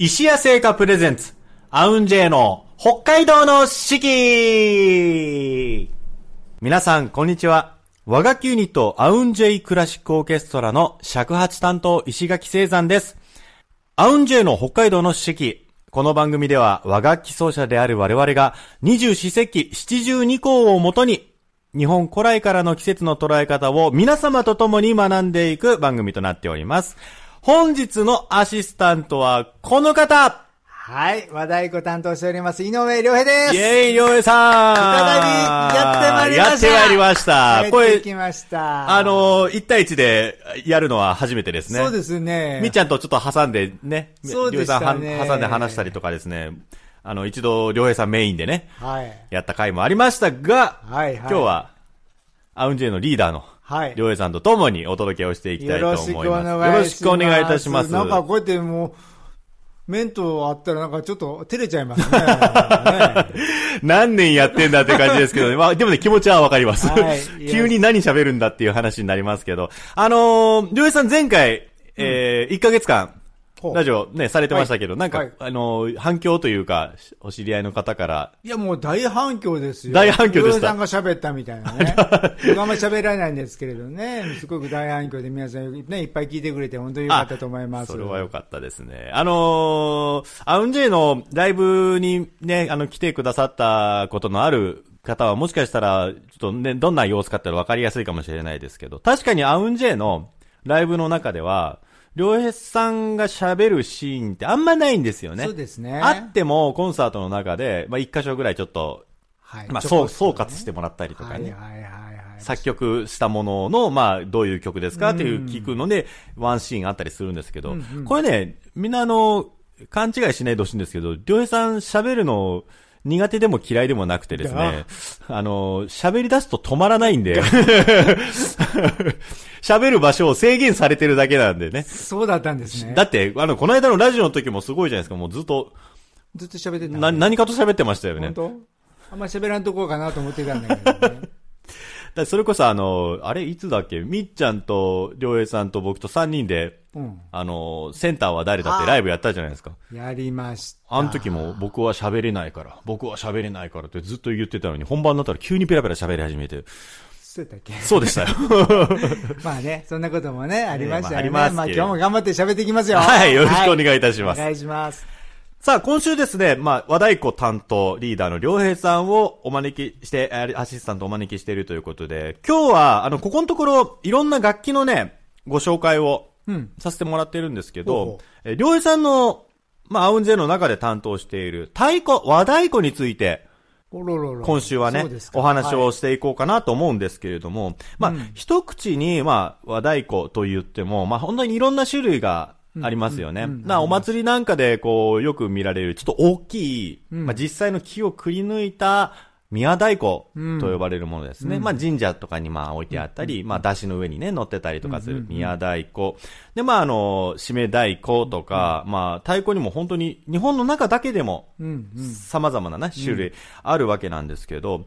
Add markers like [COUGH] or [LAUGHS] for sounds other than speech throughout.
石屋製菓プレゼンツ、アウンジェイの北海道の四季皆さん、こんにちは。和楽器ユニット、アウンジェイクラシックオーケストラの尺八担当、石垣聖山です。アウンジェイの北海道の四季。この番組では和楽器奏者である我々が二十四節気七十二項をもとに日本古来からの季節の捉え方を皆様と共に学んでいく番組となっております。本日のアシスタントはこの方はい。和太鼓担当しております、井上良平です。イェーイ、りょうえさん再びやってまいりましたやってまいりました。ました。あ、のー、1対1でやるのは初めてですね。そうですね。みっちゃんとちょっと挟んでね、そうでしたねりょうえさんは挟んで話したりとかですね、あの、一度、りょうえさんメインでね、はい。やった回もありましたが、はいはい今日は、アウンジェイのリーダーの、はいりょうえさんと共にお届けをしていきたいと思います。よろしくお願いいたします。なんかこうやってもう、面とあったらなんかちょっと照れちゃいますね。ね [LAUGHS] 何年やってんだって感じですけどね。[LAUGHS] まあ、でもね、気持ちはわかります。はい [LAUGHS] 急に何喋るんだっていう話になりますけど。あのー、りょうえさん前回、えー、1ヶ月間、ラジオね、されてましたけど、はいなんか、はいあのー、反響というか、お知り合いの方から、いやもう大反響ですよ。大反響でしたさんが喋ったみたいなね。[LAUGHS] 僕あんまり喋らないんですけれどね。すごく大反響で皆さんね、いっぱい聞いてくれて本当に良かったと思います。それは良かったですね。あのー、アウンジェイのライブにね、あの、来てくださったことのある方はもしかしたら、ちょっとね、どんな様子かって分かりやすいかもしれないですけど、確かにアウンジェイのライブの中では、りょうへいさんが喋るシーンってあんまないんですよね。そうですね。あっても、コンサートの中で、まあ、一箇所ぐらいちょっと、はい。まあ、総括してもらったりとかね。はいはいはいはい。作曲したものの、まあ、どういう曲ですかっていう聞くので、ワンシーンあったりするんですけど、これね、みんなあの、勘違いしないでほしいんですけど、りょうへいさん喋るの、苦手でも嫌いでもなくてですね、あの、喋り出すと止まらないんで、[LAUGHS] 喋る場所を制限されてるだけなんでね。そうだったんですね。だって、あの、この間のラジオの時もすごいじゃないですか、もうずっと、ずっと喋ってた。な、何かと喋ってましたよね本。当？あんまり喋らんとこうかなと思ってたんだけどね。だそれこそあの、あれいつだっけ？みっちゃんと、りょうえいさんと僕と3人で、うん。あの、センターは誰だってライブやったじゃないですか。やりました。あの時も僕は喋れないから、僕は喋れないからってずっと言ってたのに、本番になったら急にペラペラ喋り始めて、そうでしたよ。[LAUGHS] まあね、そんなこともね、ありましたよね。まあありますまあけれど今日も頑張って喋っていきますよ。はい、よろしくおい願いいたします。お願いします。さあ、今週ですね、まあ、和太鼓担当リーダーの良平さんをお招きして、えーアシスタントをお招きしているということで、今日は、あの、ここのところ、いろんな楽器のね、ご紹介をうん。させてもらってるんですけほうほど、えー良平さんの、まあ、アウンジェの中で担当している太鼓、和太鼓について。今週はねお話をはいしていこうかなと思うんですけれども、まあ、うん一口に、まあ、和太鼓と言っても、まあ、本当にいろんな種類がありますよね。うんうんなお祭りなんかで、こう、よく見られる、ちょっと大きい、うんまあ、実際の木をくり抜いた、宮太鼓と呼ばれるものですね。うんまあ神社とかにまあ置いてあったり、まあ出汁の上にね乗ってたりとかすうんうんうんる宮太鼓。でまああの、締め太鼓とか、まあ太鼓にも本当に日本の中だけでもうんうん。様々なね、種類あるわけなんですけど、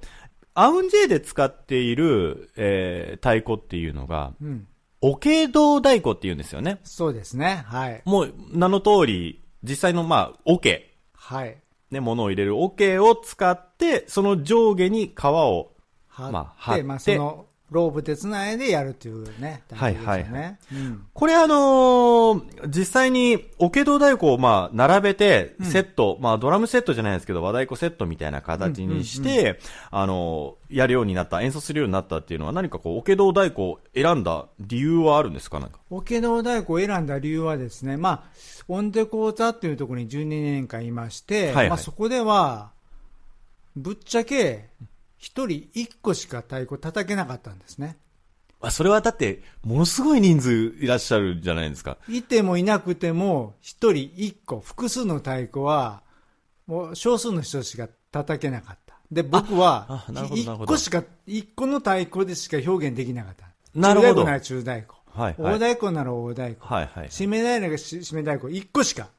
アウンジェイで使っている、えー太鼓っていうのが、うん。おけ道太鼓っていうんですよね。そうですね。はい。もう名の通り、実際のまあ、おけ、はい。ね、物を入れるおけを使って、その上下に皮を、まあ貼ってまあその、ローブで繋いでやるっていうね。はいはいうん。これあのー実際に、おけ道太鼓をまあ、並べて、セット、まあ、ドラムセットじゃないですけど、和太鼓セットみたいな形にして、あのーやるようになった、演奏するようになったっていうのは、何かこう、おけ道太鼓を選んだ理由はあるんですか？なんか。オケ道太鼓を選んだ理由はですね、まあ、オンデ講座っていうところに12年間いまして、はいはいまあそこでは、ぶっちゃけ、一人一個しか太鼓叩けなかったんですね。あそれはだって、ものすごい人数いらっしゃるじゃないですか。いてもいなくても、一人一個、複数の太鼓は、もう少数の人しか叩けなかった。で、僕はあなるほど一個しか、一個の太鼓でしか表現できなかった。なるほど中太鼓なら中太鼓。はい、大はい。太鼓なら大太鼓。はい、はい。締め太鼓なら締め太鼓。一個しか。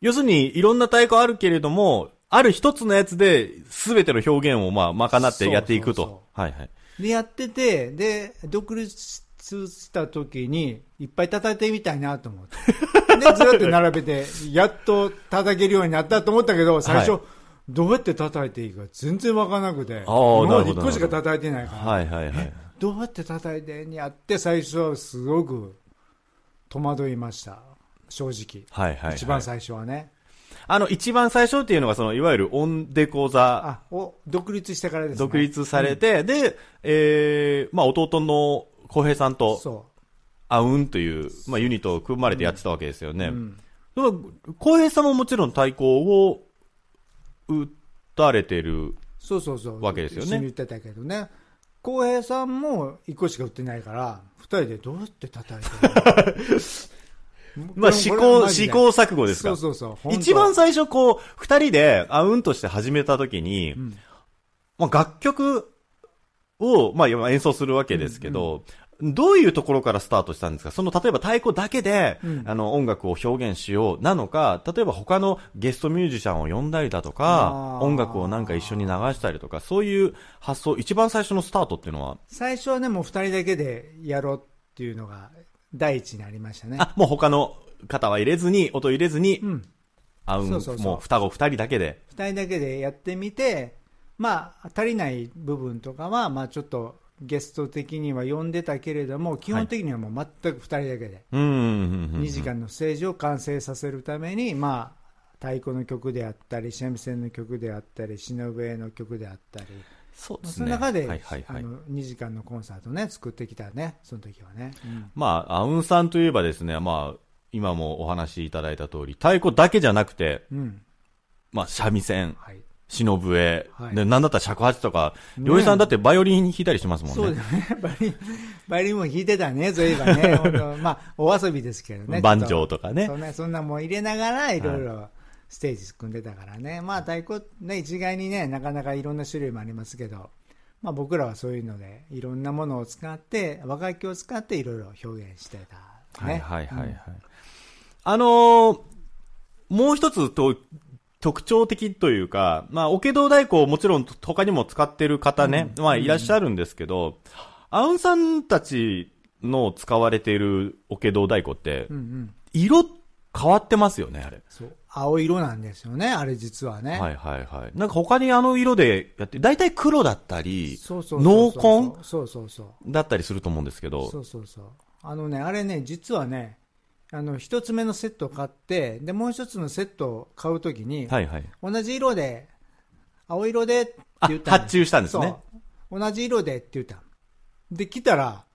要するに、いろんな太鼓あるけれども、ある一つのやつで、すべての表現をまあ、賄ってやっていくそうそうと。はい、はい。で、やってて、で、独立した時に、いっぱい叩いてみたいなと思って。[LAUGHS] で、ずらって並べて、やっと叩けるようになったと思ったけど、最初、はいどうやって叩いていいか全然わからなくて、今まで1なるほど個しか叩いてないから、はいはいはい。どうやって叩いてんやって、最初はすごく戸惑いました、正直。はいはい、はい。一番最初はね。あの、一番最初っていうのが、その、いわゆるオンデ講座、あ、お、独立してからですね。独立されて、で、えー、まあ、弟の浩平さんと、そアウンという、まあ、ユニットを組まれてやってたわけですよね。う。うん。でも浩平さんももちろん太鼓を打たれてる。そうそうそう。わけですよね一緒に言ってたけどね。浩平さんも1個しか売ってないから、2人でどうやって叩いてるの？[LAUGHS] まあ、試行、試行錯誤ですか。そうそうそう。一番最初こう、二人でアウンとして始めた時に、ん。まあ、楽曲を、まあ、演奏するわけですけど、どういうところからスタートしたんですか？その、例えば太鼓だけで、うん。あの、音楽を表現しようなのか、例えば他のゲストミュージシャンを呼んだりだとか音楽をなんか一緒に流したりとか、そういう発想、一番最初のスタートっていうのは、最初はね、もう2人だけでやろうっていうのが第一にありましたね。あ、もう他の方は入れずに、音入れずに、うん。アウン、そうそうそうもう双子二人だけで。2人だけでやってみて、まあ、足りない部分とかは、まあちょっとゲスト的には呼んでたけれども、基本的にはもう全く2人だけで。うんうんうんうん。2時間のステージを完成させるために、まあ、太鼓の曲であったり、三味線の曲であったり、忍笛の曲であったり、そうですね。その中で、はいはいはい。あの2時間のコンサートね、作ってきたね、その時はね。うんまあ、アウンさんといえばですね、まあ、今もお話しいただいた通り、太鼓だけじゃなくて、うん。まあ、三味線、はい。忍笛、はいで、なんだったら尺八とか、ね料理さんだってバイオリン弾いたりしますもんね。そうだね。[LAUGHS] バイオリン、バイオリンも弾いてたね、そういえばね。[LAUGHS] まあ、お遊びですけどね。バンジョーとかねそ。んな、そんなもん入れながら、いろいろステージ組んでたからね。まあ、太鼓ね、一概にね、なかなかいろんな種類もありますけど、まあ僕らはそういうので、いろんなものを使って、和楽器を使っていろいろ表現してた、ね。はいはいはいはい。うんあのーもう一つと、特徴的というか、まあ、オケ道太鼓をもちろん他にも使ってる方ね、まあ、いらっしゃるんですけど、アウンさんたちの使われているオケ道太鼓ってうん、うん。色変わってますよね、あれ。そう。青色なんですよね、あれ実はね。はいはいはい。なんか他にあの色でやって、大体黒だったり、そうそうそうそう。濃紺そうそうそう。だったりすると思うんですけど、そうそうそう。あのね、あれね、実はね、あの、一つ目のセットを買って、で、もう一つのセットを買うときに、はいはい。同じ色で、青色でってあ、言ったの発注したんですね。同じ色でって言ったので、来たら、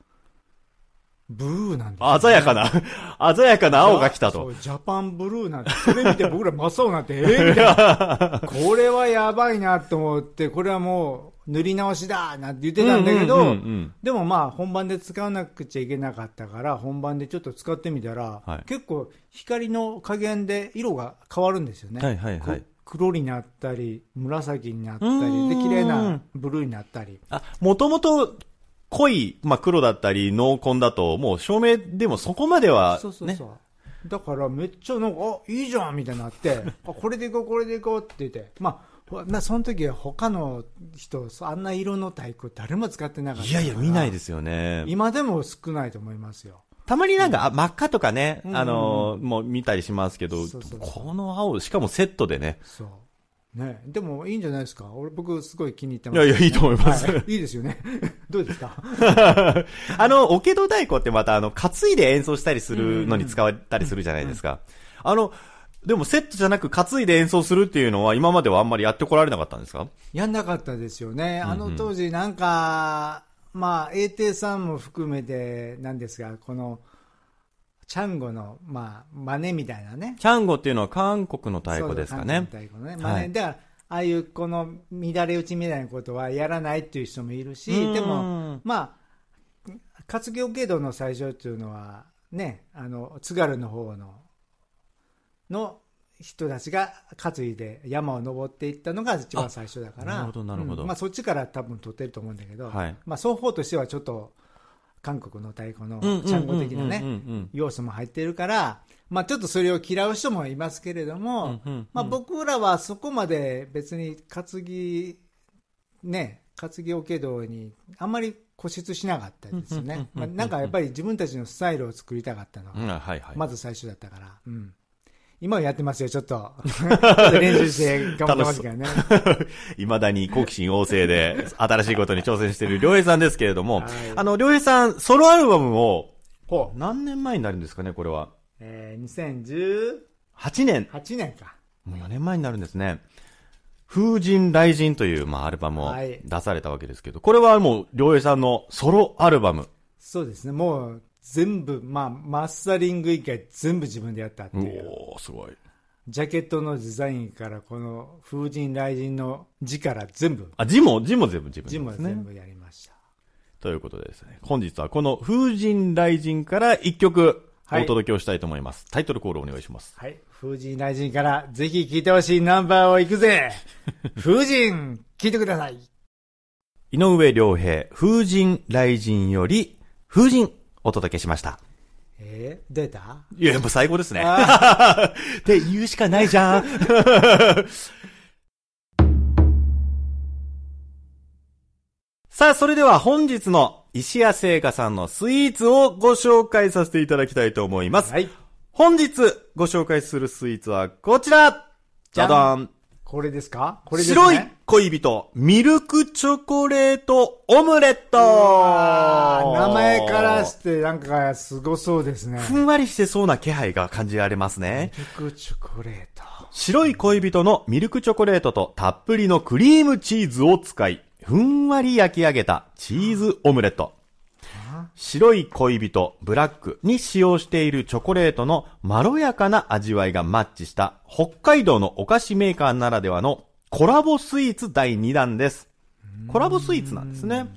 ブルーなんですよ鮮やかな、鮮やかな青が来たと。ジャパンブルーなんて、それ見て僕ら真っ青になって、えーみたいな。[LAUGHS] これはやばいなと思って、これはもう塗り直しだなんて言ってたんだけど、でもまあ本番で使わなくちゃいけなかったから、本番でちょっと使ってみたら、はい結構光の加減で色が変わるんですよね。はいはいはいこ黒になったり、紫になったり、んで、綺麗なブルーになったり。あ、もともと濃い、まあ、黒だったり濃紺だと、もう照明でもそこまでは、ね。そうそうそう。だからめっちゃなんか、あ、いいじゃんみたいになって、あ、これでいこう、これでいこうって言って。まあ、ほなその時は他の人、あんな色の太鼓誰も使ってなかったいやいや、見ないす。ですよね。今でも少ないと思いますよ。たまになんか、あ真っ赤とかね、うんあのーもう見たりしますけど、そうそうこの青、しかもセットでね。そう。ね、でもいいんじゃないですか。俺、僕すごい気に入ってます、いやいやいいと思いますはいいいですよね。[LAUGHS] どうですか？[LAUGHS] あの、オケド太鼓ってまた、あの、担いで演奏したりするのに使われたりするじゃないですか。あの、でもセットじゃなく担いで演奏するっていうのは今まではあんまりやってこられなかったんですか？やんなかったですよね。あの当時なんか、まあ、英帝さんも含めてなんですが、この、チャンゴの、まあ、真似みたいなね。チャンゴっていうのは韓国の太鼓ですかね。韓国の太鼓ね。はい真似だから、ああいうこの乱れ打ちみたいなことはやらないっていう人もいるし、うんでも、まあ、活業経度の最初っていうのは、ね、あの、津軽の方の、の人たちが担いで山を登っていったのが一番最初だから、あなるほどなるほどうんまあ、そっちから多分取ってると思うんだけど、はいまあ、双方としてはちょっと韓国の太鼓のうんうんうんうんチャンゴ的なね要素も入っているから、まあ、ちょっとそれを嫌う人もいますけれども、うんうんうんまあ、僕らはそこまで別に担ぎ、ね、担ぎオケ道にあんまり固執しなかったですよね。まあなんかやっぱり自分たちのスタイルを作りたかったのが。まず最初だったから。うん。今はやってますよ、ちょっと。[LAUGHS] ちょっと練習して頑張ってますからね。[LAUGHS] 未だに好奇心旺盛で、新しいことに挑戦している良平さんですけれども、はいあの、良平さん、ソロアルバムを。何年前になるんですかね、これは？えー、8年。2018年か。もう4年前になるんですね。風神雷神という、まあ、アルバムをはい出されたわけですけど、これはもう、良平さんのソロアルバム。そうですね、もう全部、まあ、マスタリング以外全部自分でやったっていう。おー、すごい。ジャケットのデザインから、この風神雷神の字から全部、あ、字も、字も全部自分字もですね。全部やりました。ということでですね、本日はこの風神雷神から一曲はいお届けをしたいと思います。タイトルコールお願いします。はい。風神雷神からぜひ聴いてほしいナンバーをいくぜ [LAUGHS] 風神聴いてください井上良平、風神雷神より、風神お届けしました。えー、出た？いや、もう最高ですね。あ [LAUGHS] って言うしかないじゃん。[LAUGHS] さあ、それでは本日の石屋製菓さんのスイーツをご紹介させていただきたいと思います。はい。本日ご紹介するスイーツはこちらじゃだんこれですか？これですね。白い恋人、ミルクチョコレートオムレットあー名前からしてなんかすごそうですね。ふんわりしてそうな気配が感じられますね。ミルクチョコレート。白い恋人のミルクチョコレートとたっぷりのクリームチーズを使い、ふんわり焼き上げたチーズオムレット。白い恋人、ブラックに使用しているチョコレートのまろやかな味わいがマッチした北海道のお菓子メーカーならではのコラボスイーツ第2弾です。コラボスイーツなんですね。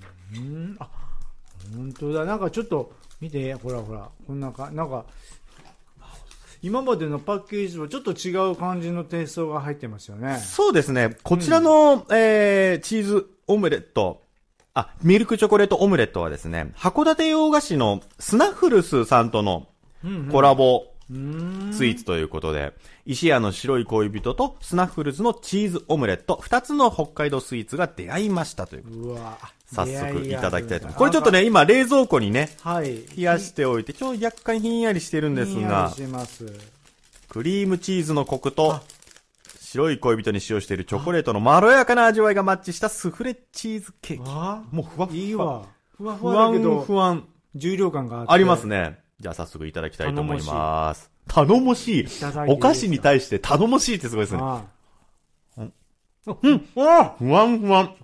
本当だ。なんかちょっと見て、ほらほら。こんなか、なんか、今までのパッケージとちょっと違う感じのテイストが入ってますよね。そうですね。こちらの、えー、チーズオムレット、あ、ミルクチョコレートオムレットはですね、函館洋菓子のスナッフルスさんとのコラボスイーツということで、石屋の白い恋人とスナッフルスのチーズオムレット、二つの北海道スイーツが出会いましたといううわ早速いただきたいと思います。ここれちょっとね、今冷蔵庫にね、はい。冷やしておいて、ちょっと若干ひんやりしてるんですがひんやりし、てます。クリームチーズのコクと、白い恋人に使用しているチョコレートのまろやかな味わいがマッチしたスフレチーズケーキ。あもうふわふわ。いいわ。ふわふわだけど、不安。重量感があ。ありますね。じゃあ早速いただきたいと思います。頼もしい。ただきですお菓子に対して頼もしいってすごいですね。ああうん。あ不安不安。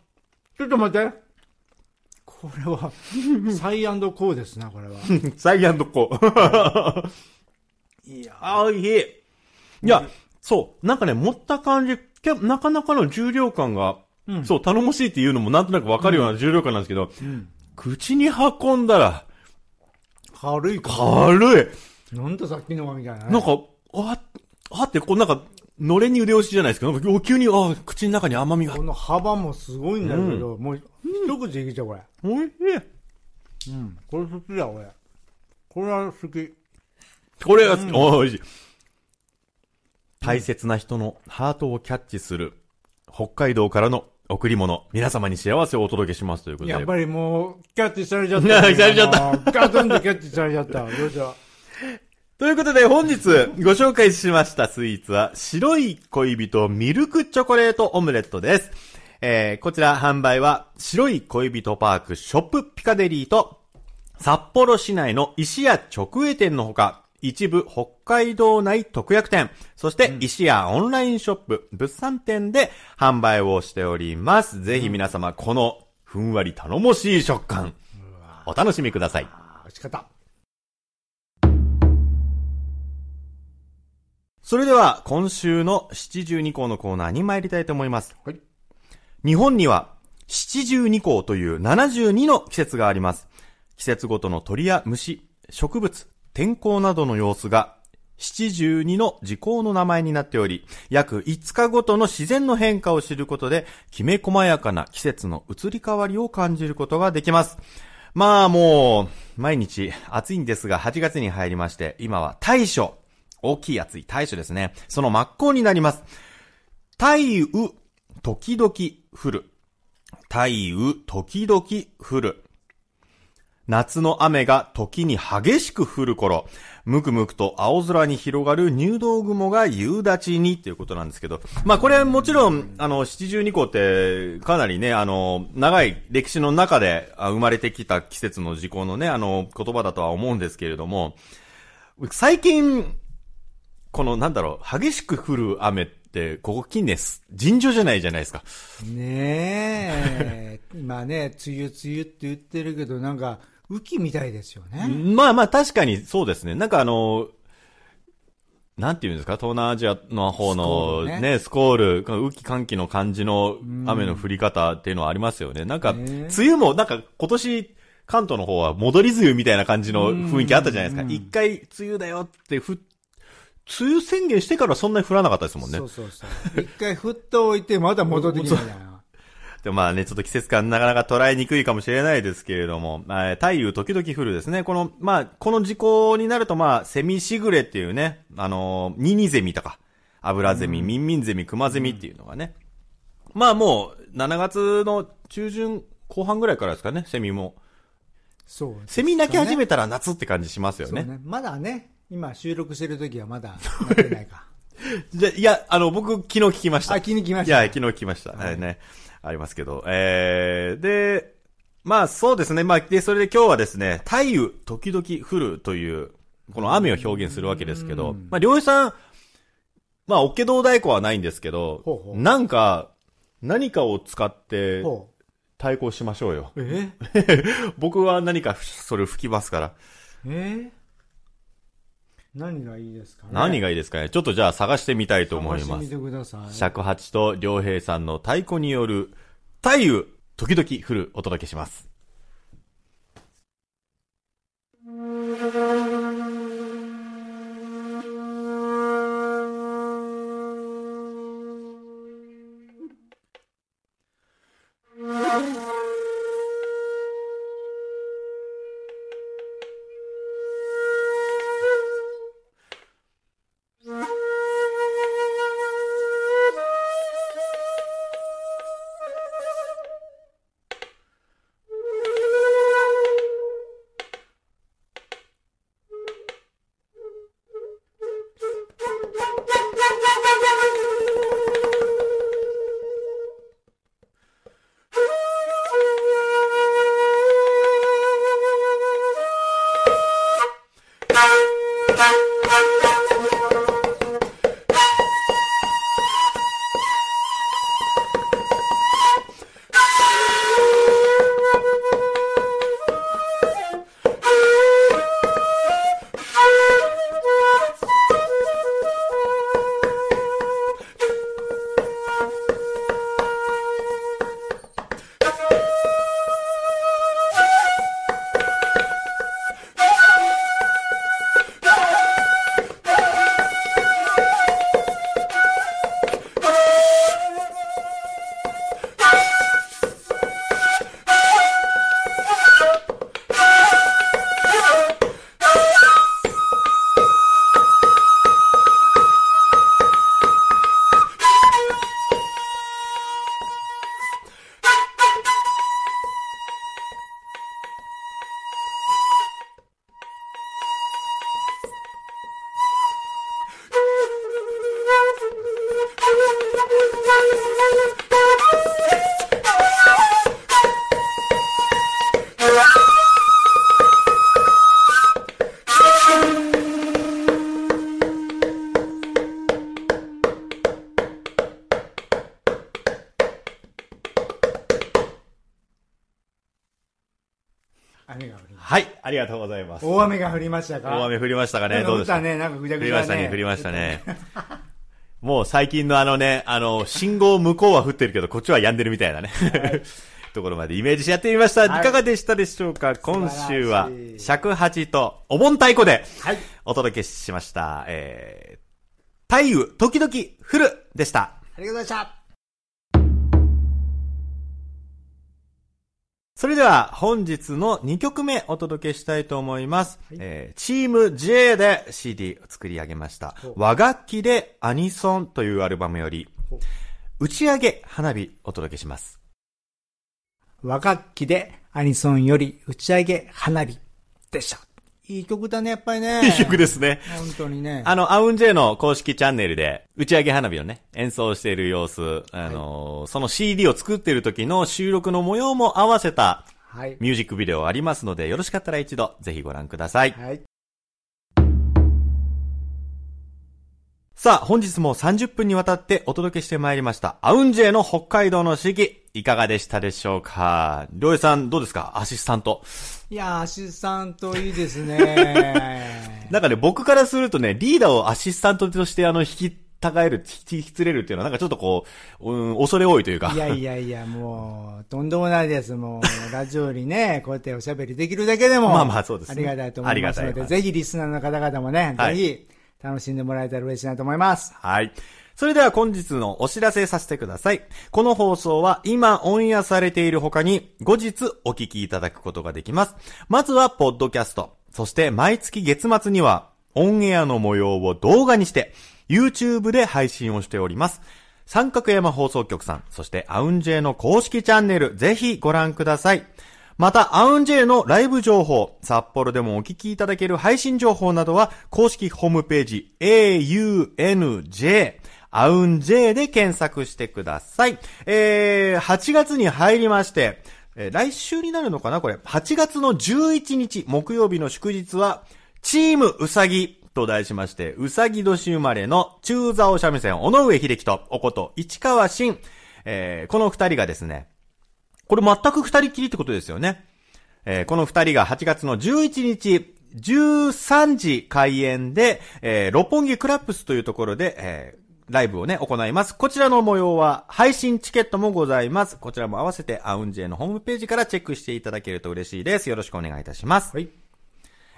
ちょっと待って。これは、サイコーですな、これは。[LAUGHS] サイアンドコー。[LAUGHS] いやあ、おいしい。いや、そう。なんかね、持った感じ、けなかなかの重量感が、うんそう、頼もしいっていうのもなんとなくわかるような重量感なんですけど、うん。口に運んだら、軽いか。軽い。なんださっきのはみたいなね。なんか、あ、あって、こうなんか、のれに腕押しじゃないですけど、なんか急に、あ、口の中に甘みがこ。の幅もすごいんだけど、もう、一口でいけちゃう、これ。おいしい。うん。これ好きだ、これ。これは好き。これが好き。おいしい。大切な人のハートをキャッチする、北海道からの贈り物、皆様に幸せをお届けしますということで。やっぱりもう、キャッチされちゃっいやた。[LAUGHS] されちゃったガツンとキャッチされちゃった。どうしたということで本日ご紹介しましたスイーツは白い恋人ミルクチョコレートオムレットです。えー、こちら販売は白い恋人パークショップピカデリーと札幌市内の石屋直営店のほか一部北海道内特約店、そして石屋オンラインショップ物産店で販売をしております。ぜひ皆様このふんわり頼もしい食感お楽しみください。美味しかった。それでは、今週の七十二項のコーナーに参りたいと思います。はい。日本には、七十二項という72の季節があります。季節ごとの鳥や虫、植物、天候などの様子が、七十二の時効の名前になっており、約5日ごとの自然の変化を知ることで、きめ細やかな季節の移り変わりを感じることができます。まあもう、毎日暑いんですが、8月に入りまして、今は大暑。大きい暑い大暑ですね。その真っ向になります。大雨、時々降る。大雨、時々降る。夏の雨が時に激しく降る頃、むくむくと青空に広がる入道雲が夕立ちにっていうことなんですけど、まあこれもちろん、あの、七十二校ってかなりね、あの、長い歴史の中で生まれてきた季節の時効のね、あの、言葉だとは思うんですけれども、最近、このなんだろう、激しく降る雨って、ここ近年す、尋常じゃないじゃないですか。ねえ。[LAUGHS] 今ね、梅雨梅雨って言ってるけど、なんか、雨季みたいですよね。まあまあ確かにそうですね。なんかあの、なんていうんですか？東南アジアの方のスコールねね、スコール、雨季寒気の感じの雨の降り方っていうのはありますよね。なんか、ね梅雨もなんか今年、関東の方は戻り梅雨みたいな感じの雰囲気あったじゃないですか。うん一回梅雨だよってふ、梅雨宣言してからそんなに降らなかったですもんねそ。うそうそう。一回振っておいて、まだ戻ってきたな。[LAUGHS] でまあね、ちょっと季節感なかなか捉えにくいかもしれないですけれども、まあ、太陽時々降るですね。この、まあ、この時効になるとまあ、セミシグレっていうね、あのーニニゼミとか、アブラゼミ、ミンミンゼミ、クマゼミっていうのがね。まあもう、7月の中旬後半ぐらいからですかね、セミも。そう、セミ鳴き始めめたら夏って感じしますよね。ね。まだね、今収録してる時はまだ [LAUGHS] なってないか。じゃ、いや、あの、僕、昨日聞きました。あ気に来ましたいや、昨日聞きました。はい、ね。ありますけど。えー、で、まあそうですね。まあ、で、それで今日はですね、太雨、時々降るという、この雨を表現するわけですけど、まあ、漁師さん、まあ、オッケ道太鼓はないんですけど、ほうほうなんか、何かを使ってほ対抗しましょうよ。う。え [LAUGHS] 僕は何かそれを吹きますから。え何がいいですかね？何がいいですかね？ちょっとじゃあ探してみたいと思います探してみ。てください。尺八と良平さんの太鼓による太雨、時々降るお届けします。ありがとうございますた。。大雨が降りましたか？大雨降りましたかね？どうでした降ったね、なんかぐちゃ降ぐちゃね。りましたね、降りましたね。[LAUGHS] もう最近のあのね、あの、信号向こうは降ってるけど、こっちは止んでるみたいなね。[LAUGHS] ところまでイメージしてやってみました。いはいかがでしたでしょうか？今週は尺八とお盆太鼓ではい。お届けしました。えー、太雨、時々降るでした。ありがとうございました。それでは本日の2曲目お届けしたいと思います。えーチーム J で CD を作り上げました和楽器でアニソンというアルバムより打ち上げ花火お届けします。和楽器でアアニソンより打ち上げ花火でした。いい曲だね、やっぱりね。[LAUGHS] いい曲ですね。本当にね。あの、アウンジェイの公式チャンネルで、打ち上げ花火をね、演奏している様子、あのーその CD を作っている時の収録の模様も合わせたはい。ミュージックビデオありますので、よろしかったら一度、ぜひご覧ください。はい。さあ、本日も30分にわたってお届けしてまいりました、アウンジェイの北海道の四季、いかがでしたでしょうか？りょうえさん、どうですか？アシスタント。いやー、アシスタントいいですね。[LAUGHS] なんかね、僕からするとね、リーダーをアシスタントとしてあの、引き、たがえる、引き、連れるっていうのは、なんかちょっとこう、うん、恐れ多いというか。いやいやいや、もう、とんでもないです。もう、ラジオにね、こうやっておしゃべりできるだけでも、まあまあそうですねありがたいと思いますので、ありがたいぜひリスナーの方々もね、はいぜひ、楽しんでもらえたら嬉しいなと思います。はい。それでは本日のお知らせさせてください。この放送は今オンエアされている他に後日お聞きいただくことができます。まずはポッドキャスト。そして毎月月末にはオンエアの模様を動画にして YouTube で配信をしております。三角山放送局さん、そしてアウンジェイの公式チャンネル、ぜひご覧ください。また、アウンジェイのライブ情報、札幌でもお聞きいただける配信情報などは、公式ホームページ、aunj、アウンジェイで検索してください。えー、8月に入りまして、えー来週になるのかなこれ。8月の11日、木曜日の祝日は、チームうさぎと題しまして、うさぎ年生まれの中座お三味線、尾上秀樹と、おこと、市川新、えー、この二人がですね、これ全く二人きりってことですよね。えーこの二人が8月の11日、13時開演で、えー六本木クラップスというところで、えーライブをね、行います。こちらの模様は、配信チケットもございます。こちらも合わせて、アウンジェイのホームページからチェックしていただけると嬉しいです。よろしくお願いいたします。はい。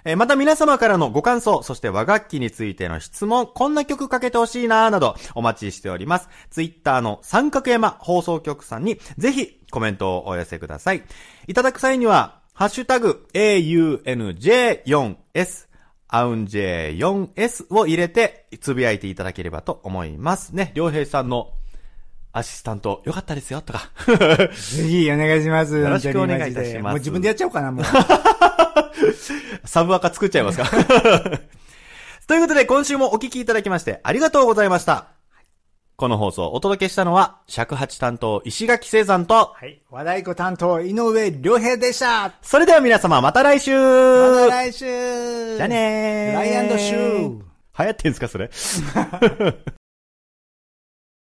えーまた皆様からのご感想、そして和楽器についての質問、こんな曲かけてほしいなーなどお待ちしております。ツイッターの三角山放送局さんにぜひコメントをお寄せください。いただく際には、ハッシュタグ AUNJ4S アウンジェ 4S を入れてつぶやいていただければと思いますね。良平さんのアシスタントよかったですよとか。[LAUGHS] ぜひお願いします。よろしくお願いいたしますもう自分でやっちゃおうかな、もう。[LAUGHS] サブアカ作っちゃいますか [LAUGHS] ということで、今週もお聞きいただきましてありがとうございました。この放送をお届けしたのは、尺八担当石垣聖山と、はい。和太鼓担当、井上良平でした。それでは皆様また来週また来週じゃあねーライアンドシュー。流行ってんすかそれ？